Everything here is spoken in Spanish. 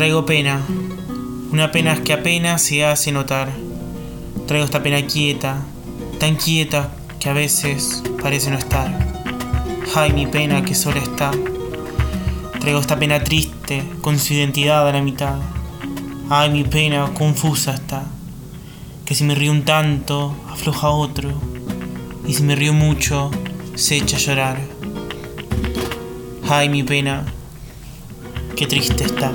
Traigo pena, una pena que apenas se hace notar. Traigo esta pena quieta, tan quieta que a veces parece no estar. Ay, mi pena que sola está. Traigo esta pena triste, con su identidad a la mitad. Ay, mi pena confusa está. Que si me río un tanto, afloja otro. Y si me río mucho, se echa a llorar. Ay, mi pena, Qué triste está.